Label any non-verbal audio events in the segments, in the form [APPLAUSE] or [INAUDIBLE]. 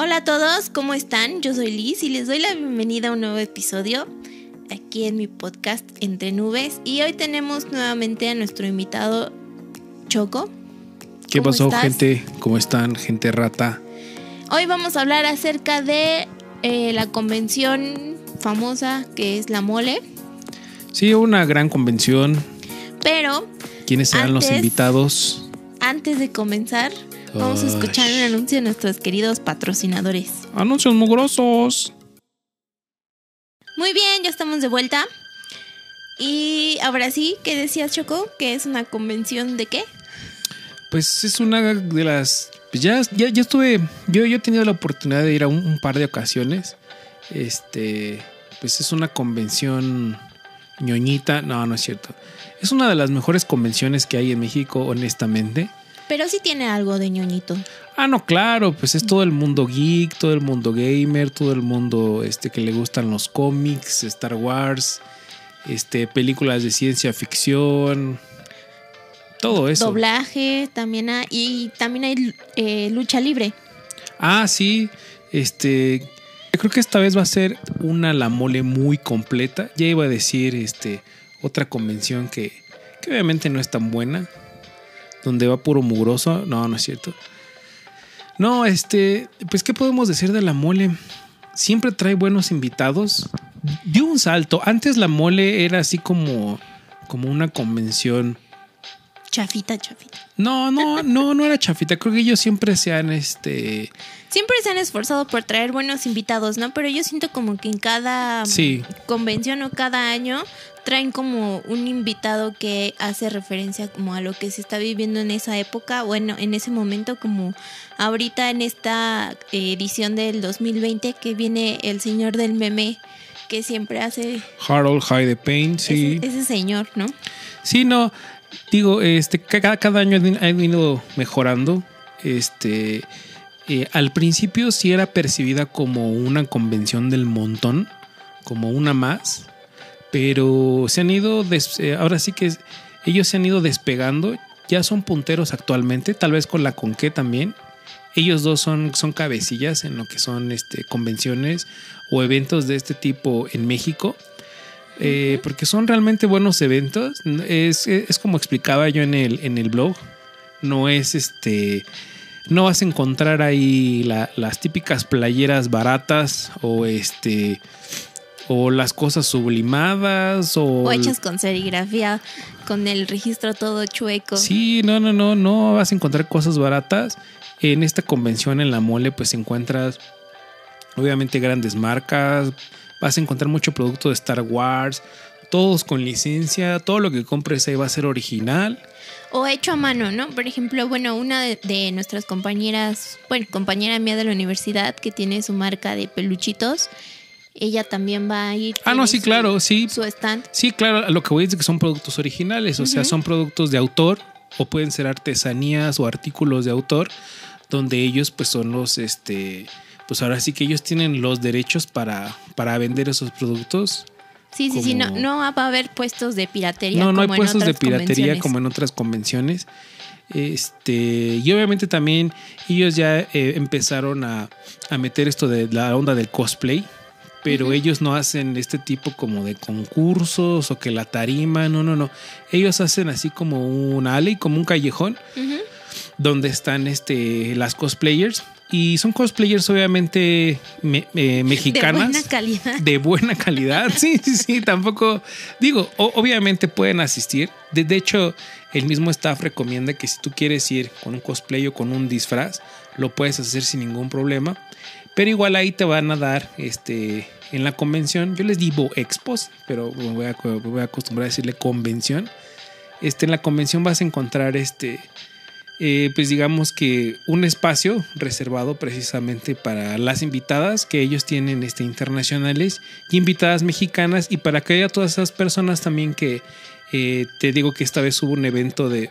Hola a todos, ¿cómo están? Yo soy Liz y les doy la bienvenida a un nuevo episodio aquí en mi podcast Entre Nubes. Y hoy tenemos nuevamente a nuestro invitado Choco. ¿Qué ¿Cómo pasó, estás? gente? ¿Cómo están, gente rata? Hoy vamos a hablar acerca de eh, la convención famosa que es la mole, Sí, una gran convención. pero ¿Quiénes serán los invitados? antes de comenzar vamos a escuchar un anuncio de nuestros queridos patrocinadores. Anuncios mugrosos. Muy bien, ya estamos de vuelta. Y ahora sí, ¿qué decías Choco? ¿Que es una convención de qué? Pues es una de las. pues ya, ya, ya estuve. Yo, yo he tenido la oportunidad de ir a un, un par de ocasiones. Este. Pues es una convención ñoñita. No, no es cierto. Es una de las mejores convenciones que hay en México, honestamente. Pero sí tiene algo de ñoñito. Ah, no, claro, pues es todo el mundo geek, todo el mundo gamer, todo el mundo este, que le gustan los cómics, Star Wars, este, películas de ciencia ficción, todo eso. Doblaje también hay. Y también hay eh, lucha libre. Ah, sí, este, yo creo que esta vez va a ser una la mole muy completa. Ya iba a decir, este, otra convención que, que obviamente no es tan buena, donde va puro mugroso. No, no es cierto. No, este, pues, ¿qué podemos decir de la mole? Siempre trae buenos invitados. Dio un salto. Antes la mole era así como, como una convención. Chafita, chafita. No, no, no, no era chafita. Creo que ellos siempre se han, este, Siempre se han esforzado por traer buenos invitados, ¿no? Pero yo siento como que en cada Sí. convención o cada año traen como un invitado que hace referencia como a lo que se está viviendo en esa época, bueno, en ese momento como ahorita en esta eh, edición del 2020 que viene el señor del meme que siempre hace Harold High the Pain, sí. ese, ese señor, ¿no? Sí, no. Digo, este, ca- cada, cada año ha venido mejorando. Este. eh, al principio sí era percibida como una convención del montón, como una más. Pero se han ido. des- eh, ahora sí que ellos se han ido despegando. Ya son punteros actualmente, tal vez con la Conque también. Ellos dos son, son cabecillas en lo que son este, convenciones o eventos de este tipo en México. Eh, porque son realmente buenos eventos. Es, es como explicaba yo en el, en el blog. No es este. No vas a encontrar ahí la- las típicas playeras baratas o este. O las cosas sublimadas o. O hechas con serigrafía, con el registro todo chueco. Sí, no, no, no, no vas a encontrar cosas baratas. En esta convención en la mole, pues encuentras obviamente grandes marcas. Vas a encontrar mucho producto de Star Wars. Todos con licencia. Todo lo que compres ahí va a ser original. O hecho a mano, ¿no? Por ejemplo, bueno, una de, de nuestras compañeras, bueno, compañera mía de la universidad que tiene su marca de peluchitos, ella también va a ir. Ah, no, sí, su- claro, sí. Su stand. Sí, claro, a lo que voy es de que son productos originales, o sea, son productos de autor o pueden ser artesanías o artículos de autor donde ellos pues son los este pues ahora sí que ellos tienen los derechos para para vender esos productos. Sí, sí, sí, no, no va a haber puestos de piratería. No, no hay en puestos de piratería como en otras convenciones. Este, y obviamente también ellos ya eh, empezaron a, a meter esto de la onda del cosplay, pero ellos no hacen este tipo como de concursos o que la tarima, no, no, no. Ellos hacen así como un alley, como un callejón, donde están este, las cosplayers. Y son cosplayers obviamente me- eh, mexicanas De buena calidad. de buena calidad. [LAUGHS] Sí, sí, sí, tampoco. Digo, o- obviamente pueden asistir. De, de hecho, el mismo staff recomienda que si tú quieres ir con un cosplay o con un disfraz, lo puedes hacer sin ningún problema. Pero igual ahí te van a dar este en la convención. Yo les digo expos, pero me voy a, voy a acostumbrar a decirle convención. Este, en la convención vas a encontrar este. eh, pues digamos que un espacio reservado precisamente para las invitadas que ellos tienen este, internacionales y invitadas mexicanas y para que haya todas esas personas también que eh, te digo que esta vez hubo un evento de,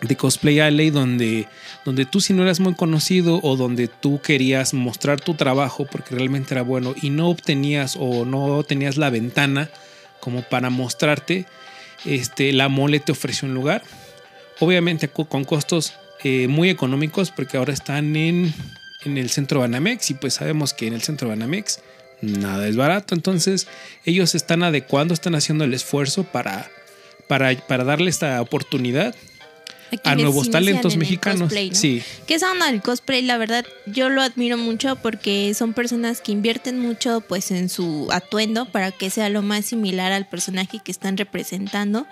de Cosplay Alley donde, donde tú si no eras muy conocido o donde tú querías mostrar tu trabajo porque realmente era bueno y no obtenías o no tenías la ventana como para mostrarte, este, la mole te ofreció un lugar. Obviamente co- con costos eh, muy económicos porque ahora están en, en el centro Banamex y pues sabemos que en el centro Banamex nada es barato. Entonces ellos están adecuando, están haciendo el esfuerzo para, para, para darle esta oportunidad a nuevos talentos mexicanos. Sí. Que esa onda del cosplay, la verdad, yo lo admiro mucho porque son personas que invierten mucho pues en su atuendo para que sea lo más similar al personaje que están representando.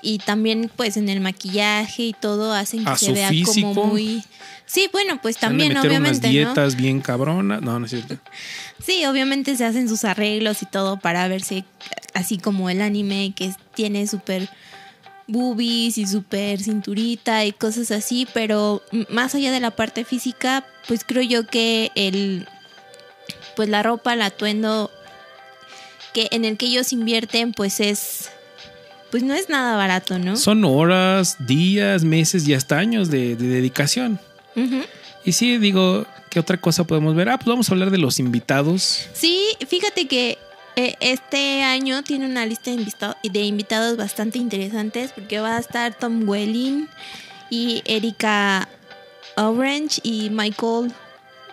Y también pues en el maquillaje y todo hacen que se vea como muy... Sí, bueno, pues también obviamente. Unas dietas bien cabronas. No, no es cierto. [LAUGHS] Sí, obviamente se hacen sus arreglos y todo para verse así como el anime que tiene súper boobies y súper cinturita y cosas así, pero más allá de la parte física, pues creo yo que el pues la ropa, el atuendo que en el que ellos invierten, pues es pues no es nada barato, ¿no? Son horas, días, meses y hasta años de, dedicación. Y sí, digo, ¿qué otra cosa podemos ver? Ah, pues vamos a hablar de los invitados. Sí, fíjate que eh, este año tiene una lista de, invitados bastante interesantes porque va a estar Tom Welling y Erika Orange y Michael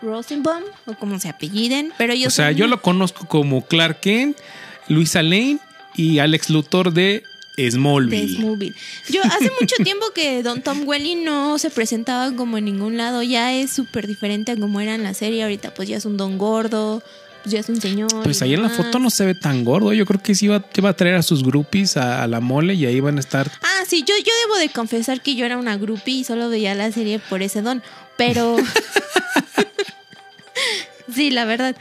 Rosenbaum, o como se apelliden. Pero o sea, yo lo conozco como Clark Kent, Luisa Lane y Alex Luthor de Smallville. Yo hace mucho tiempo que Don Tom Welling no se presentaba como en ningún lado. Ya es súper diferente a como era en la serie. Ahorita pues ya es un don gordo pues ya es un señor. Pues ahí en la foto no se ve tan gordo. Yo creo que sí iba, iba a traer a sus groupies a, la mole y ahí van a estar. Ah, sí, yo, yo debo de confesar que yo era una groupie y solo veía la serie por ese don. Pero. [LAUGHS] [LAUGHS] sí, la verdad.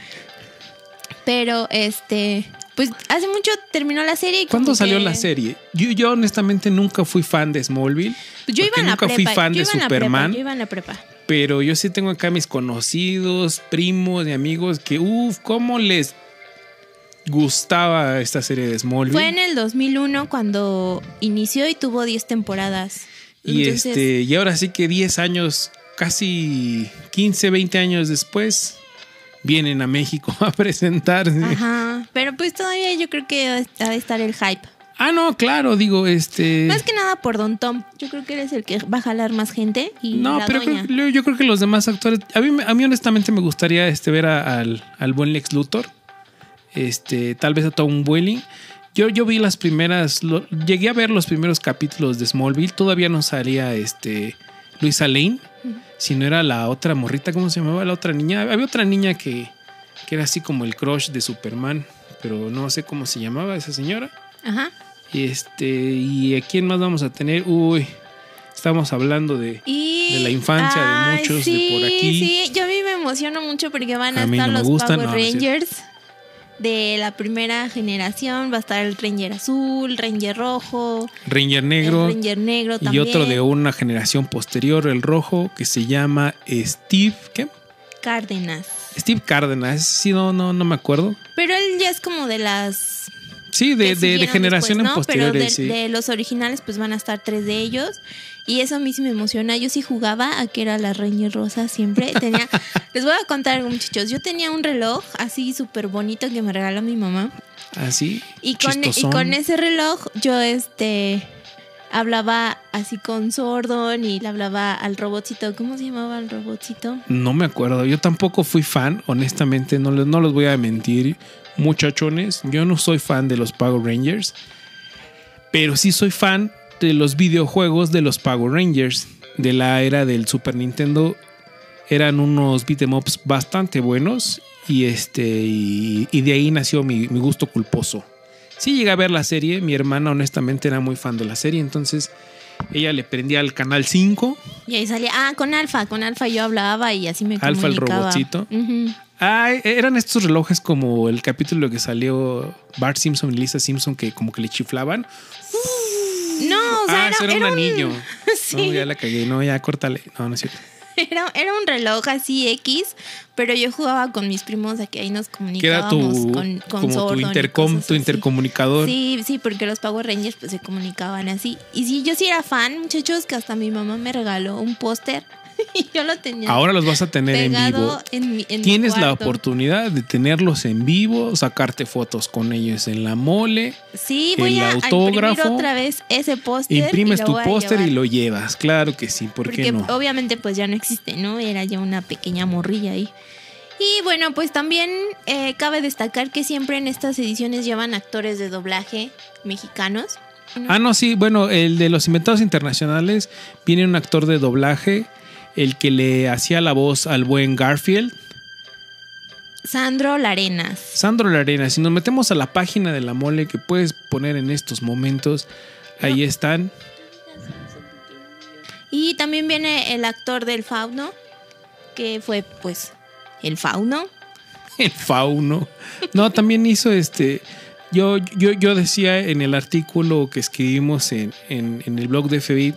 Pero este. Pues hace mucho terminó la serie. ¿Cuándo salió la serie? Yo, yo honestamente nunca fui fan de Smallville. Yo iba en nunca fui fan de Superman. yo iba en la prepa. Pero yo sí tengo acá mis conocidos, primos y amigos que, uff, ¿cómo les gustaba esta serie de Smallville? Fue en el 2001 cuando inició y tuvo 10 temporadas. Y, este, y ahora sí que 10 años, casi 15, 20 años después, vienen a México [LAUGHS] a presentarse. Ajá, pero pues todavía yo creo que ha de estar el hype. Ah, no, claro, digo, este. Más que nada por Don Tom. Yo creo que eres el que va a jalar más gente. Y no, pero yo creo que los demás actores. A mí, a mí honestamente me gustaría este, ver al, buen Lex Luthor. Este, tal vez a Tom Welling. Yo, yo vi las primeras. llegué a ver los primeros capítulos de Smallville. Todavía no salía este Luisa Lane. Si no era la otra morrita, ¿cómo se llamaba? La otra niña. Había otra niña que, que era así como el crush de Superman. Pero no sé cómo se llamaba esa señora. Ajá. Este, ¿y a quién más vamos a tener? Uy, estamos hablando de, de la infancia de muchos de por aquí. Sí, yo a mí me emociono mucho porque van a, estar los Power Rangers de la primera generación. Va a estar el Ranger azul, Ranger rojo, Ranger negro, Ranger negro y otro de una generación posterior, el rojo, que se llama Steve, ¿qué? Cárdenas. Steve Cárdenas, sí, no, no, no me acuerdo. Pero él ya es como de las Sí, de, de, generación en posteriores. Pero de, los originales, pues van a estar tres de ellos. Y eso a mí sí me emociona. Yo sí jugaba a que era la Reina Rosa siempre. Tenía, [LAUGHS] les voy a contar algo, muchachos. Yo tenía un reloj así súper bonito que me regaló mi mamá. ¿Así? ¿Ah, y con, y con ese reloj yo este hablaba así con Sordon y le hablaba al robotcito. ¿Cómo se llamaba el robotcito? No me acuerdo. Yo tampoco fui fan, honestamente, no, no los voy a mentir muchachones, yo no soy fan de los Power Rangers, pero sí soy fan de los videojuegos de los Power Rangers de la era del Super Nintendo. Eran unos beat'em ups bastante buenos y este y, de ahí nació mi, gusto culposo. Sí llegué a ver la serie, mi hermana honestamente era muy fan de la serie, entonces ella le prendía al canal 5. Y ahí salía, ah, con Alfa, con Alfa yo hablaba y así me Alfa el robotcito. Ah, eran estos relojes como el capítulo que salió Bart Simpson y Lisa Simpson que como que le chiflaban. No, o sea, ah, era, un anillo. [LAUGHS] sí. No, ya la cagué. No, ya córtale. No, no es cierto. Era, era, un reloj así X, pero yo jugaba con mis primos que ahí nos comunicábamos tu, con, con como tu intercom, tu intercomunicador. Sí, sí, porque los Power Rangers pues se comunicaban así. Y sí, yo sí era fan, muchachos, que hasta mi mamá me regaló un póster [LAUGHS] Yo lo tenía. Ahora los vas a tener en vivo. en mi- en mi Tienes la oportunidad de tenerlos en vivo, sacarte fotos con ellos en la mole, Sí, voy el a, autógrafo, imprimir otra vez ese póster. imprimes tu póster y lo llevas. Claro que sí, ¿por Porque qué no? obviamente pues ya no existe, ¿no? Era ya una pequeña morrilla ahí. Y bueno, pues también eh, cabe destacar que siempre en estas ediciones llevan actores de doblaje mexicanos. Ah, no, sí, bueno, el de los inventados internacionales viene un actor de doblaje, el que le hacía la voz al buen Garfield, Sandro Larenas. Sandro Larena. Si nos metemos a la página de la mole que puedes poner en estos momentos, ahí están. Y también viene el actor del fauno, que fue pues el fauno. [LAUGHS] El fauno. No, también hizo este. Yo, yo, yo decía en el artículo que escribimos en, en- en el blog de FBIT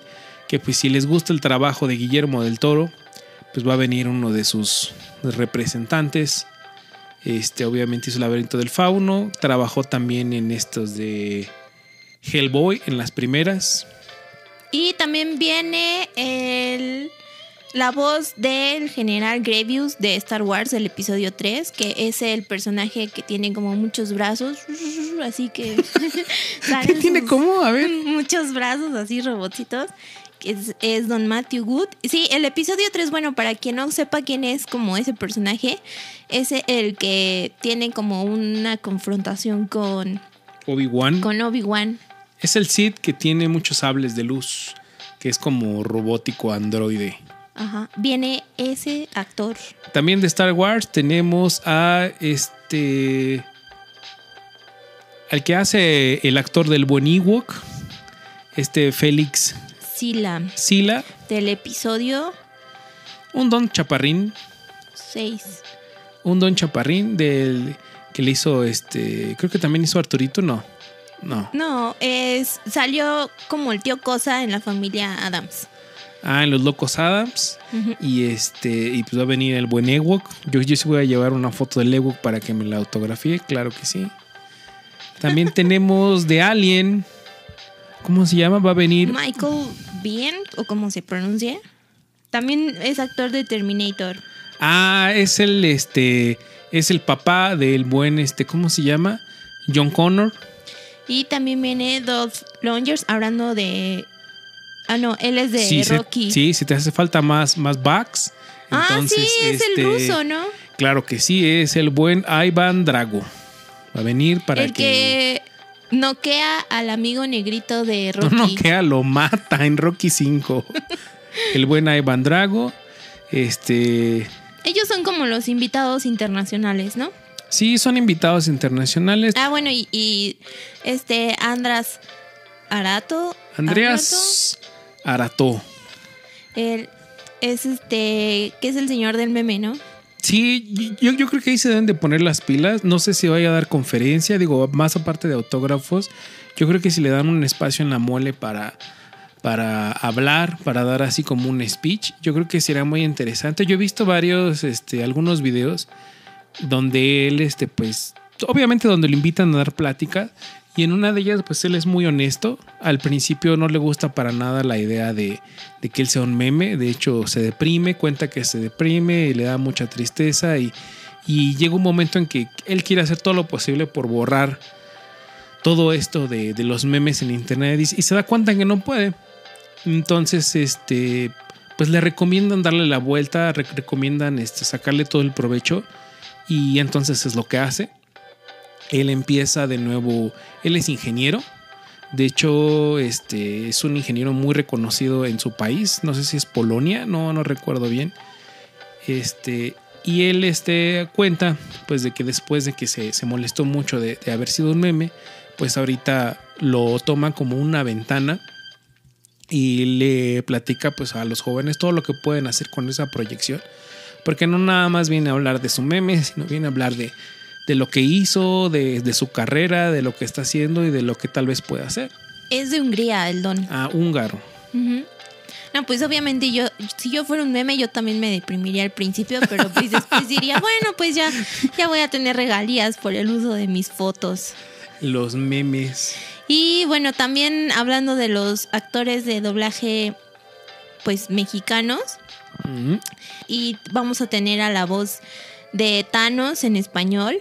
que pues si les gusta el trabajo de Guillermo del Toro, pues va a venir uno de sus representantes. Este, obviamente hizo el laberinto del fauno. Trabajó también en estos de Hellboy, en las primeras. Y también viene el, la voz del general Grievous de Star Wars, el episodio 3, que es el personaje que tiene como muchos brazos, así que... [LAUGHS] ¿Qué tiene como? A ver. [LAUGHS] Muchos brazos así, robotitos. Es, es Don Matthew Good. Sí, el episodio 3, bueno, para quien no sepa quién es como ese personaje, es el que tiene como una confrontación con, Obi-Wan. con Obi-Wan. Es el Sith que tiene muchos sables de luz, que es como robótico androide. Ajá. Viene ese actor. También de Star Wars tenemos a este. Al que hace el actor del buen Ewok, este Félix Sila, Sila, del episodio un don chaparrín, 6. un don chaparrín del que le hizo este, creo que también hizo Arturito, no, no, No, es, salió como el tío Cosa en la familia Adams. ah, en los Locos Adams. Y este, y pues va a venir el buen Ewok, yo, yo sí voy a llevar una foto del Ewok para que me la autografíe, claro que sí. También [LAUGHS] tenemos de Alien, ¿cómo se llama? Va a venir Michael Bien, o como se pronuncia. También es actor de Terminator. Ah, es el este es el papá del buen este, ¿cómo se llama? John Connor. Y también viene Dolph Longers hablando de. Ah, no, él es de sí, se- Rocky. sí, si te hace falta más más backs. ah, entonces, sí, es este, el ruso, ¿no? Claro que sí, es el buen Ivan Drago. Va a venir para el que... noquea al amigo negrito de [LAUGHS] no Rocky. noquea, lo mata en Rocky 5. [LAUGHS] el buen Ivan Drago. Este, Ellos son como los invitados internacionales, ¿no? sí, son invitados internacionales. Ah, bueno, y, y este Andras Arato. Andreas. Arato, él es este, que es el señor del meme, ¿no? Sí, yo, yo creo que ahí se deben de poner las pilas. No sé si vaya a dar conferencia, digo, más aparte de autógrafos. Yo creo que si le dan un espacio en la mole para, para hablar, para dar así como un speech, yo creo que será muy interesante. Yo he visto varios, este, algunos videos donde él, este, pues, obviamente donde lo invitan a dar plática. Y en una de ellas, pues él es muy honesto. Al principio no le gusta para nada la idea de, de que él sea un meme. De hecho, se deprime, cuenta que se deprime y le da mucha tristeza. Y, y llega un momento en que él quiere hacer todo lo posible por borrar todo esto de, de los memes en internet y, se da cuenta que no puede. Entonces, este, pues le recomiendan darle la vuelta, re- recomiendan este, sacarle todo el provecho y entonces es lo que hace. Él empieza de nuevo, él es ingeniero, de hecho, este es un ingeniero muy reconocido en su país, no sé si es Polonia, no, no recuerdo bien. Este, y él este, cuenta pues de que después de que se, se molestó mucho de, de haber sido un meme, pues ahorita lo toma como una ventana y le platica pues a los jóvenes todo lo que pueden hacer con esa proyección. Porque no nada más viene a hablar de su meme, sino viene a hablar de, de lo que hizo, de, de su carrera, de lo que está haciendo y de lo que tal vez pueda hacer. Es de Hungría el don. Ah, húngaro. No, pues obviamente yo, si yo fuera un meme, yo también me deprimiría al principio, pero pues después [LAUGHS] diría, bueno, pues ya, ya voy a tener regalías por el uso de mis fotos. Los memes. Y bueno, también hablando de los actores de doblaje, pues mexicanos. Y vamos a tener a la voz de Thanos en español.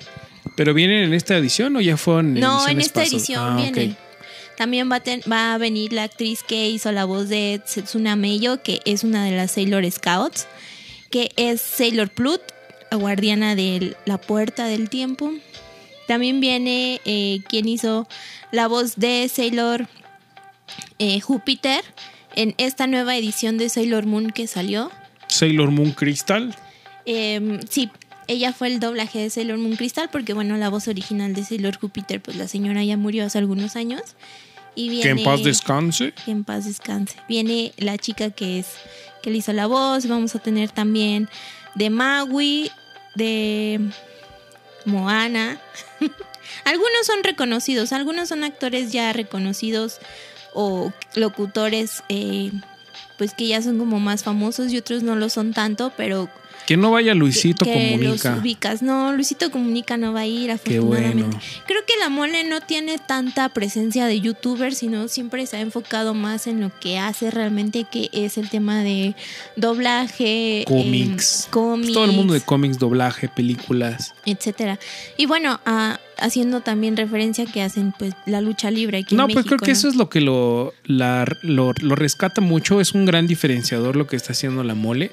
¿Pero vienen en esta edición o ya fueron No, en esta edición Ah, viene. ok. También va a, ten- va a venir la actriz que hizo la voz de Setsuna Meio, que es una de las Sailor Scouts, que es Sailor Plut, la guardiana de la puerta del tiempo. También viene eh, quien hizo la voz de Sailor eh, Júpiter en esta nueva edición de Sailor Moon que salió. Sailor Moon Crystal. Eh, sí, ella fue el doblaje de Sailor Moon Crystal porque, bueno, la voz original de Sailor Júpiter, pues la señora ya murió hace algunos años. Y viene, Que en paz descanse. que en paz descanse. Viene la chica que es que le hizo la voz. Vamos a tener también de Maui, de Moana. [LAUGHS] algunos son reconocidos, algunos son actores ya reconocidos o locutores, eh, pues que ya son como más famosos y otros no lo son tanto, pero Que no vaya Luisito que, que Comunica. los ubicas. No, Luisito Comunica no va a ir, Qué afortunadamente. bueno. Creo que la mole no tiene tanta presencia de youtuber, sino siempre se ha enfocado más en lo que hace realmente, que es el tema de doblaje, Cómics. em, cómics, Todo el mundo de cómics, doblaje, películas. etcétera. Y bueno, ah, haciendo también referencia que hacen pues la lucha libre aquí No, en pues creo que ¿no? eso es lo que lo, la- lo, lo rescata mucho. Es un gran diferenciador lo que está haciendo la mole.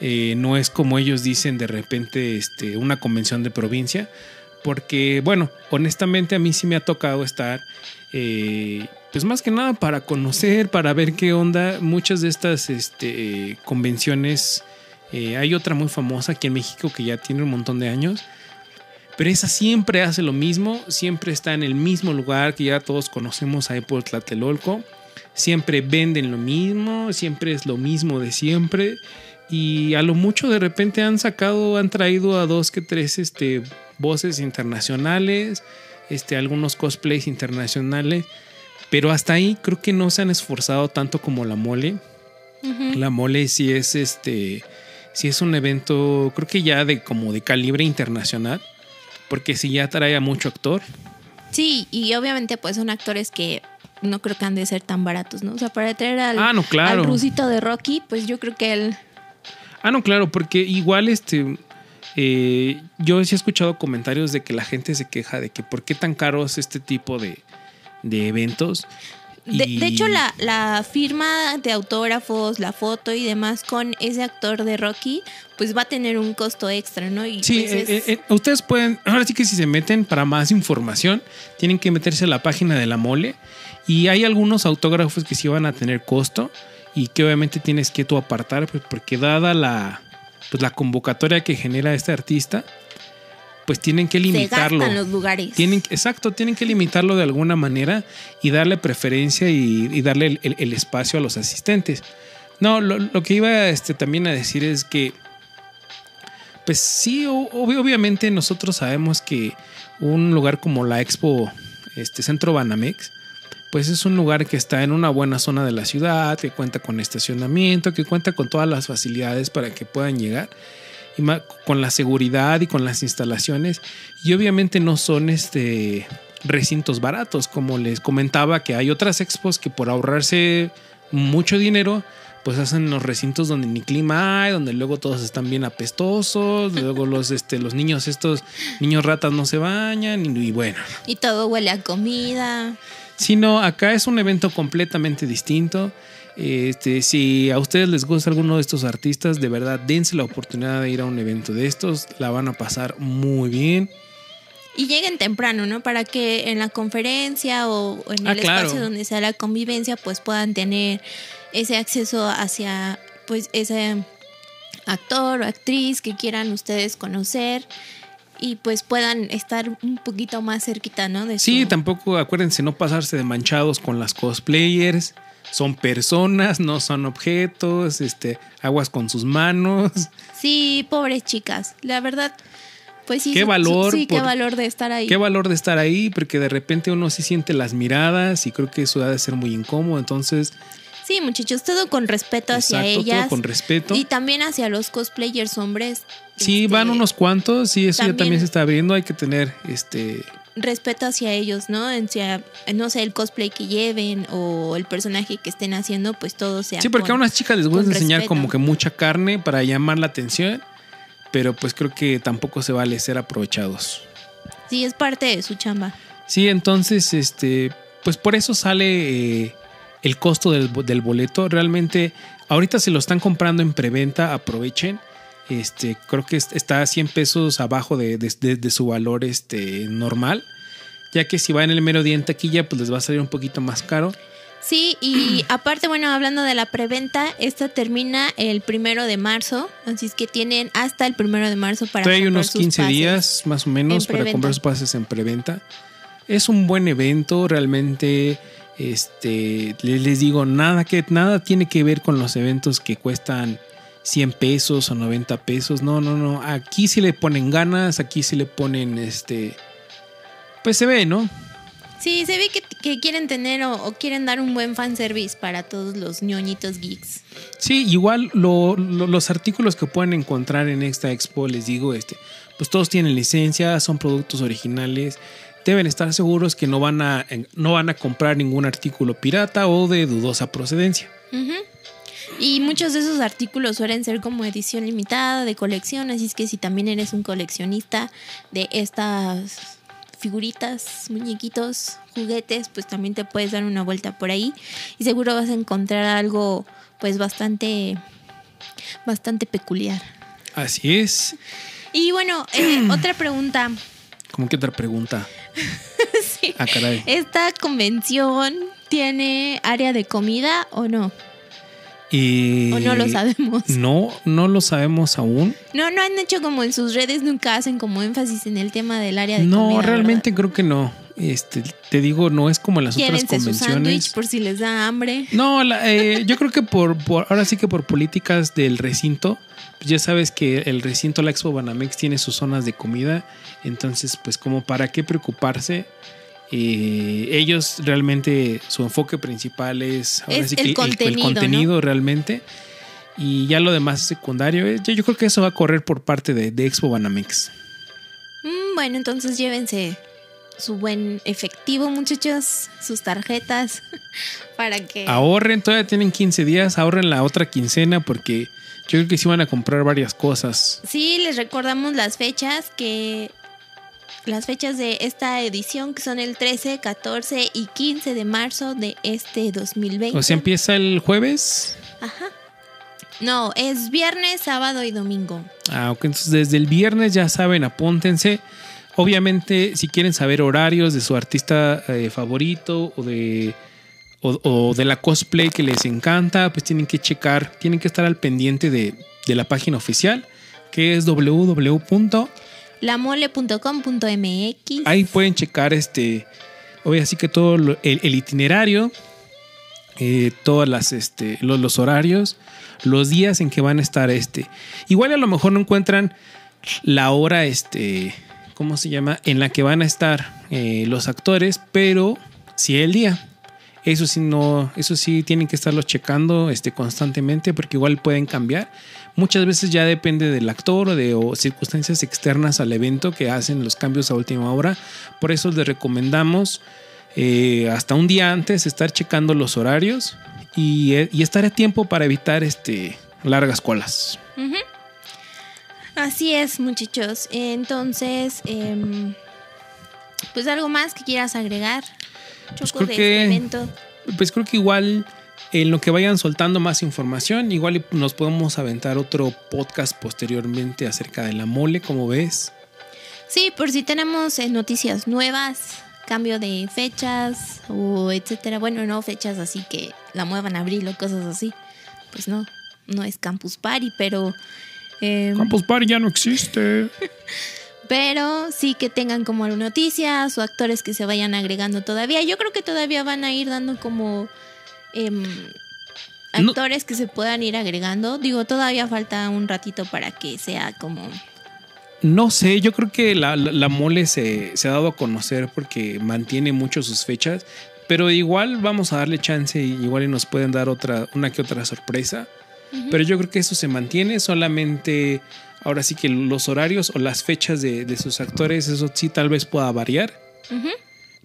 Eh, no es como ellos dicen de repente este, una convención de provincia. Porque, bueno, honestamente a mí sí me ha tocado estar, eh, pues más que nada para conocer, para ver qué onda. Muchas de estas este, convenciones, eh, hay otra muy famosa aquí en México que ya tiene un montón de años. Pero esa siempre hace lo mismo, siempre está en el mismo lugar que ya todos conocemos ahí por Tlatelolco. Siempre venden lo mismo, siempre es lo mismo de siempre. Y a lo mucho de repente han sacado, han traído a dos que tres este, voces internacionales, este, algunos cosplays internacionales. Pero hasta ahí creo que no se han esforzado tanto como la mole. La mole sí es este. Sí es un evento, creo que ya de como de calibre internacional. Porque si ya trae a mucho actor. Sí, y obviamente pues son actores que no creo que han de ser tan baratos, ¿no? O sea, para traer al, Ah, no, claro. al rusito de Rocky, pues yo creo que él... Ah, no, claro, porque igual este. eh, yo sí he escuchado comentarios de que la gente se queja de que por qué tan caros este tipo de, de eventos. De, Y- de hecho, la, la firma de autógrafos, la foto y demás con ese actor de Rocky, pues va a tener un costo extra, ¿no? Y Sí, pues, eh, es- eh, eh, ustedes pueden, ahora sí que si se meten para más información, tienen que meterse a la página de la mole y hay algunos autógrafos que sí van a tener costo y que obviamente tienes que tú apartar pues, porque dada la, pues, la convocatoria que genera este artista, pues tienen que se limitarlo. gastan los lugares. Tienen, exacto, tienen que limitarlo de alguna manera y darle preferencia y, y darle el, el- el espacio a los asistentes. No, lo, lo que iba este, también a decir es que, pues sí, ob- obviamente nosotros sabemos que un lugar como la Expo este, Centro Banamex, pues es un lugar que está en una buena zona de la ciudad, que cuenta con estacionamiento, que cuenta con todas las facilidades para que puedan llegar y con la seguridad y con las instalaciones y obviamente no son este recintos baratos como les comentaba que hay otras expos que por ahorrarse mucho dinero pues hacen los recintos donde ni clima hay donde luego todos están bien apestosos [LAUGHS] luego los este los niños estos niños ratas no se bañan y, y bueno Y todo huele a comida. Sino acá es un evento completamente distinto. Este, si a ustedes les gusta alguno de estos artistas, de verdad dense la oportunidad de ir a un evento de estos, la van a pasar muy bien. Y lleguen temprano, ¿no? Para que en la conferencia o, o en Ah, el claro. espacio donde sea la convivencia, pues puedan tener ese acceso hacia, pues, ese actor o actriz que quieran ustedes conocer y pues puedan estar un poquito más cerquita, ¿no? De Sí, su- tampoco acuérdense no pasarse de manchados con las cosplayers. Son personas, no son objetos, este, aguas con sus manos. Sí, pobres chicas. La verdad, pues sí. Qué valor Sí, qué por- valor de estar ahí. Qué valor de estar ahí, porque de repente uno sí siente las miradas y creo que eso ha de ser muy incómodo. Entonces, Sí, muchachos, todo con respeto hacia exacto, todo ellas. con respeto. Y también hacia los cosplayers hombres. Sí, Este, van unos cuantos, sí, eso ya también- también se está abriendo, hay que tener este respeto hacia ellos, ¿no? En sea, no sé, el cosplay que lleven o el personaje que estén haciendo, pues todo sea. Sí, porque con- a unas chicas les gusta enseñar respeto. como que mucha carne para llamar la atención, pero pues creo que tampoco se vale ser aprovechados. Sí, es parte de su chamba. Sí, entonces, este, pues por eso sale eh, el costo del, bo- del boleto. Realmente, ahorita si lo están comprando en preventa, aprovechen. Este, creo que es- está a 100 pesos abajo de, de- de- de su valor este, normal. Ya que si va en el mero día en taquilla, pues les va a salir un poquito más caro. Sí, y [CLEARS THROAT] aparte, bueno, hablando de la preventa, esta termina el primero de marzo, así es que tienen hasta el primero de marzo para Trae comprar unos sus 15 pases. días más o menos en para comprar sus pases en preventa. Es un buen evento, realmente. Este, les, digo, nada que nada tiene que ver con los eventos que cuestan 100 pesos o 90 pesos. No, no, no. Aquí sí le ponen ganas, aquí sí le ponen este. Pues se ve, ¿no? Sí, se ve que, que quieren tener o, o quieren dar un buen fanservice para todos los ñoñitos geeks. Sí, igual lo- lo- los artículos que pueden encontrar en esta expo, les digo, este, pues todos tienen licencia, son productos originales, deben estar seguros que no van a, no van a comprar ningún artículo pirata o de dudosa procedencia. Y muchos de esos artículos suelen ser como edición limitada, de colección, así es que si también eres un coleccionista de estas figuritas, muñequitos, juguetes, pues también te puedes dar una vuelta por ahí y seguro vas a encontrar algo pues bastante bastante peculiar. Así es. Y bueno, eh, [CLEARS THROAT] otra pregunta. Como que otra pregunta. [LAUGHS] Sí. Ah, caray. ¿Esta convención tiene área de comida o no? Y ¿O no lo sabemos? [LAUGHS] No, no lo sabemos aún. No, no han hecho como en sus redes, nunca hacen como énfasis en el tema del área de No, comida. realmente creo que no. Este, te digo, no es como en las otras su convenciones. por si les da hambre. No, la- eh, yo creo que por, por- ahora sí que por políticas del recinto, pues ya sabes que el recinto la Expo Banamex tiene sus zonas de comida, entonces pues como para qué preocuparse. Eh, ellos realmente su enfoque principal es, ahora Es sí el que contenido, contenido realmente y ya lo demás es secundario. Eh, Yo, yo creo que eso va a correr por parte de, de Expo Banamex. Mm, bueno, entonces llévense su buen efectivo, muchachos, sus tarjetas, [LAUGHS] para que... Ahorren, todavía tienen 15 días, ahorren la otra quincena porque yo creo que sí van a comprar varias cosas. Sí, les recordamos las fechas que... Las fechas de esta edición que son el 13, 14 y 15 de marzo de este 2020. O sea, empieza el jueves. Ajá. No, es viernes, sábado y domingo. Ah, ok. Entonces, desde el viernes ya saben, apúntense. Obviamente, si quieren saber horarios de su artista eh, favorito o de, o, de la cosplay que les encanta, pues tienen que checar, tienen que estar al pendiente de, de la página oficial, que es www. lamole.com.mx. Ahí pueden checar este, hoy así que todo el, itinerario, eh, todas las, este, los horarios, los días en que van a estar, este. Igual a lo mejor no encuentran la hora, este, ¿cómo se llama? En la que van a estar eh, los actores, pero sí el día. Eso sí no, eso sí tienen que estarlo checando este, constantemente porque igual pueden cambiar. Muchas veces ya depende del actor o de o circunstancias externas al evento que hacen los cambios a última hora. Por eso les recomendamos eh, hasta un día antes estar checando los horarios y, eh, y estar a tiempo para evitar este, largas colas. Ujú. Así es, muchachos. Entonces, em, pues algo más que quieras agregar. Pues creo de que- este evento. Pues creo que igual en lo que vayan soltando más información, igual nos podemos aventar otro podcast posteriormente acerca de la mole, como ves. Sí, por si tenemos eh, noticias nuevas, cambio de fechas o etcétera. Bueno, no fechas así que la muevan a abril o cosas así. Pues no, no es Campus Party, pero em, Campus Party ya no existe. [LAUGHS] pero sí que tengan como noticias o actores que se vayan agregando todavía. Yo creo que todavía van a ir dando como em, No. actores que se puedan ir agregando. Digo, todavía falta un ratito para que sea como... No sé, yo creo que la, la- la mole se, se ha dado a conocer porque mantiene mucho sus fechas, pero igual vamos a darle chance y igual y nos pueden dar otra, una que otra sorpresa. Pero yo creo que eso se mantiene solamente ahora sí que los horarios o las fechas de, de sus actores, eso sí tal vez pueda variar.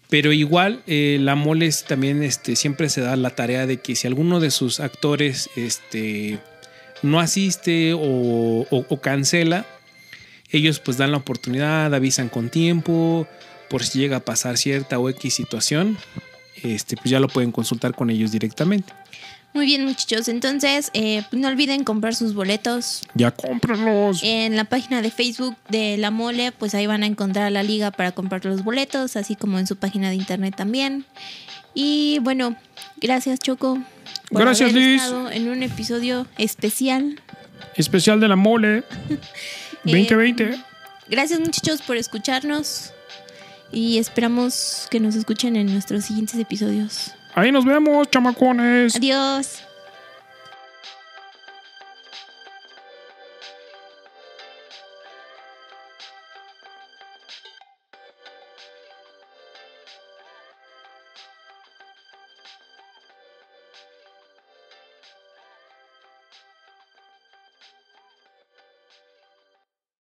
Pero igual, eh, la mole es también este, siempre se da la tarea de que si alguno de sus actores este, no asiste o, o- o cancela, ellos pues dan la oportunidad, avisan con tiempo, por si llega a pasar cierta o X situación, este, pues ya lo pueden consultar con ellos directamente. Muy bien, muchachos. Entonces, eh, no olviden comprar sus boletos Ya cómprenlos. en la página de Facebook de La Mole. Pues ahí van a encontrar la liga para comprar los boletos, así como en su página de internet también. Y bueno, gracias, Choco. por Gracias, haber Liz. estado en un episodio especial. Especial de la mole. [LAUGHS] [LAUGHS] 2020. Gracias, muchachos, por escucharnos. Y esperamos que nos escuchen en nuestros siguientes episodios. Ahí nos vemos, chamacones. Adiós.